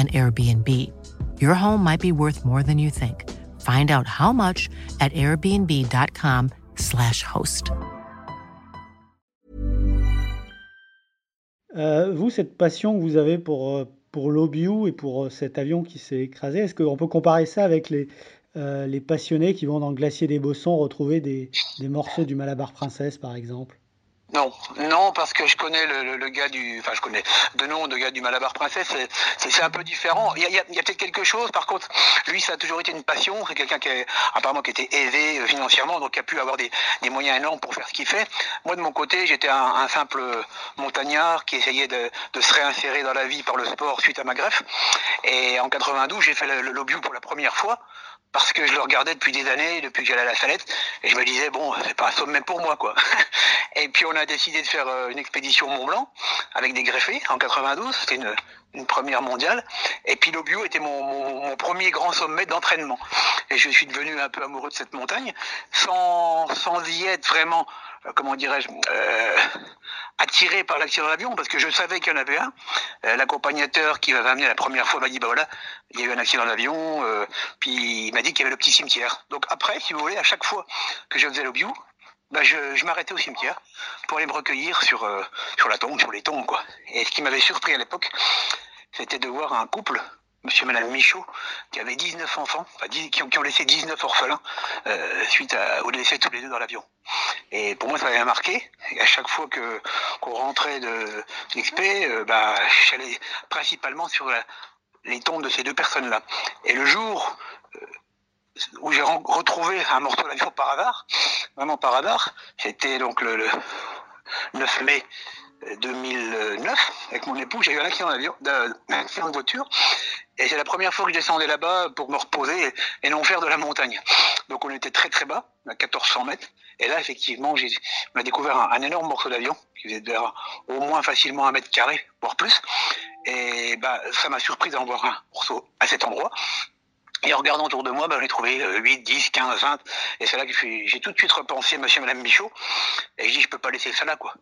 an Airbnb. Your home might be worth more than you think. Find out how much at airbnb.com/slash host. Euh, vous, cette passion que vous avez pour, euh, pour et pour euh, cet avion qui s'est écrasé, est-ce qu'on peut comparer ça avec les, les passionnés qui vont dans le glacier des Bossons retrouver des, des morceaux du Malabar Princesse, par exemple? Non, non, parce que je connais le, gars du, enfin je connais de nom de gars du Malabar Princesse, c'est- un peu différent. Il y a, peut-être quelque chose. Par contre, lui, ça a toujours été une passion. C'est quelqu'un qui apparemment qui était aisé euh, financièrement, donc qui a pu avoir des, moyens énormes pour faire ce qu'il fait. Moi, de mon côté, j'étais un, simple montagnard qui essayait de, se réinsérer dans la vie par le sport suite à ma greffe. Et en 92, j'ai fait le, le Lobiou pour la première fois parce que je le regardais depuis des années, depuis que j'allais à la Salette, et je me disais bon, c'est pas un sommet pour moi quoi. et puis on a décidé de faire euh, une expédition Mont Blanc avec des greffés en 92, c'était une, première mondiale. Et puis l'Obiu était mon, premier grand sommet d'entraînement. Et je suis devenu un peu amoureux de cette montagne, sans, y être vraiment, comment dirais-je, euh, attiré par l'accident d'avion, parce que je savais qu'il y en avait un. Euh, L'accompagnateur qui m'avait amené la première fois m'a dit, bah voilà, il y a eu un accident d'avion, euh, puis il m'a dit qu'il y avait le petit cimetière. Donc après, si vous voulez, à chaque fois que je faisais l'Obiu, bah je, je m'arrêtais au cimetière pour aller me recueillir sur, euh, sur la tombe, sur les tombes, quoi. Et ce qui m'avait surpris à l'époque, c'était de voir un couple, monsieur et madame Michaud, qui avaient 19 enfants, enfin, qui, ont, laissé 19 orphelins euh, suite à, au décès tous les deux dans l'avion. Et pour moi, ça m'avait marqué. Et à chaque fois que qu'on rentrait de d'expé, euh, bah, j'allais principalement sur les tombes de ces deux personnes-là. Et le jour euh, où j'ai retrouvé un morceau d'avion par hasard, vraiment par hasard, c'était donc le 9 mai 2009 avec mon époux, j'ai eu un accident d'avion, un accident de voiture, et c'est la première fois que je descendais là-bas pour me reposer et, non faire de la montagne. Donc on était très très bas, à 1400 mètres, et là effectivement j'ai on a découvert un, énorme morceau d'avion qui faisait de au moins facilement un mètre carré, voire plus, et bah ça m'a surpris d'en voir un morceau à cet endroit. Et en regardant autour de moi, bah, j'ai trouvé euh, 8, 10, 15, 20. Et c'est là que j'ai tout de suite repensé monsieur et madame Michaud. Et je dis, je peux pas laisser ça là, quoi.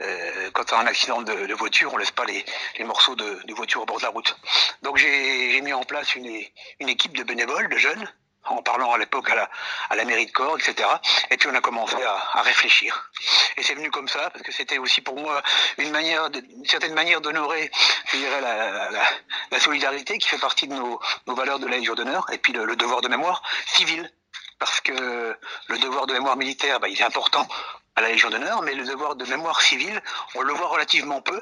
Euh, quand tu as un accident de, de voiture, on laisse pas les, les morceaux de, de voiture au bord de la route. Donc j'ai mis en place une, une équipe de bénévoles, de jeunes, en parlant à l'époque à la, à la mairie de Corps, etc. Et puis on a commencé à, à réfléchir. Et c'est venu comme ça, parce que c'était aussi pour moi une manière, une certaine manière d'honorer, je dirais, la, la, la, solidarité qui fait partie de nos, nos valeurs de la Légion d'honneur, et puis le, le devoir de mémoire civile. Parce que le devoir de mémoire militaire, bah, il est important à la Légion d'honneur, mais le devoir de mémoire civile, on le voit relativement peu.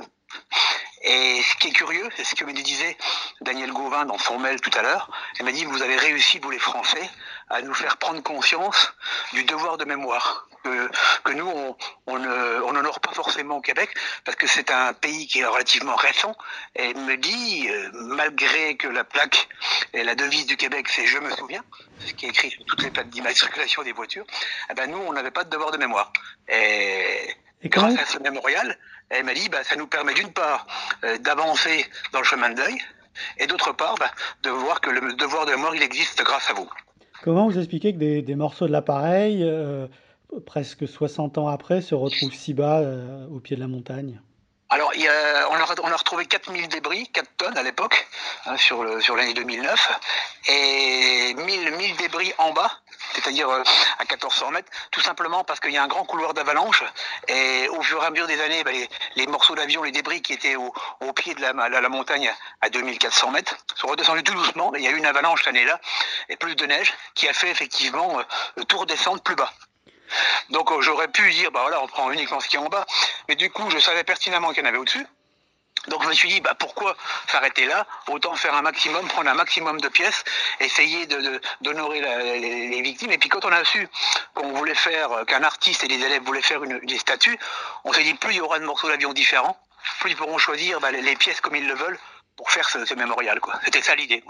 Et ce qui est curieux, c'est ce que me disait Daniel Gauvin dans son mail tout à l'heure. Elle m'a dit, vous avez réussi, vous les Français, à nous faire prendre conscience du devoir de mémoire. Que, que nous, on, on n'honore pas forcément au Québec, parce que c'est un pays qui est relativement récent. Et elle me dit, euh, malgré que la plaque et la devise du Québec, c'est Je me souviens, ce qui est écrit sur toutes les plaques d'immatriculation des voitures, eh ben nous, on n'avait pas de devoir de mémoire. Et grâce à ce mémorial, elle m'a dit, bah, ça nous permet d'une part euh, d'avancer dans le chemin de deuil, et d'autre part, bah, de voir que le devoir de mémoire, il existe grâce à vous. Comment vous expliquez que des, morceaux de l'appareil, euh, presque 60 ans après, se retrouvent si bas euh, au pied de la montagne? Alors, on, a, on a retrouvé 4000 débris, 4 tonnes à l'époque, hein, sur l'année 2009, et 1000, 1000 débris en bas, c'est-à-dire euh, à 1400 mètres, tout simplement parce qu'il y a un grand couloir d'avalanche, et au fur et à mesure des années, bah, les, morceaux d'avion, les débris qui étaient au, pied de la, montagne à 2400 mètres sont redescendus tout doucement, mais il y a eu une avalanche l'année là, et plus de neige, qui a fait effectivement euh, tout redescendre plus bas. Donc euh, j'aurais pu dire, bah voilà, on prend uniquement ce qui est en bas, mais du coup, je savais pertinemment qu'il y en avait au-dessus. Donc je me suis dit, bah pourquoi s'arrêter là? Autant faire un maximum, prendre un maximum de pièces, essayer d'honorer les, victimes. Et puis quand on a su qu'on voulait faire, euh, qu'un artiste et des élèves voulaient faire des statues, on s'est dit, plus il y aura de morceaux d'avion différents, plus ils pourront choisir bah, les, les pièces comme ils le veulent pour faire ce, mémorial. C'était ça l'idée.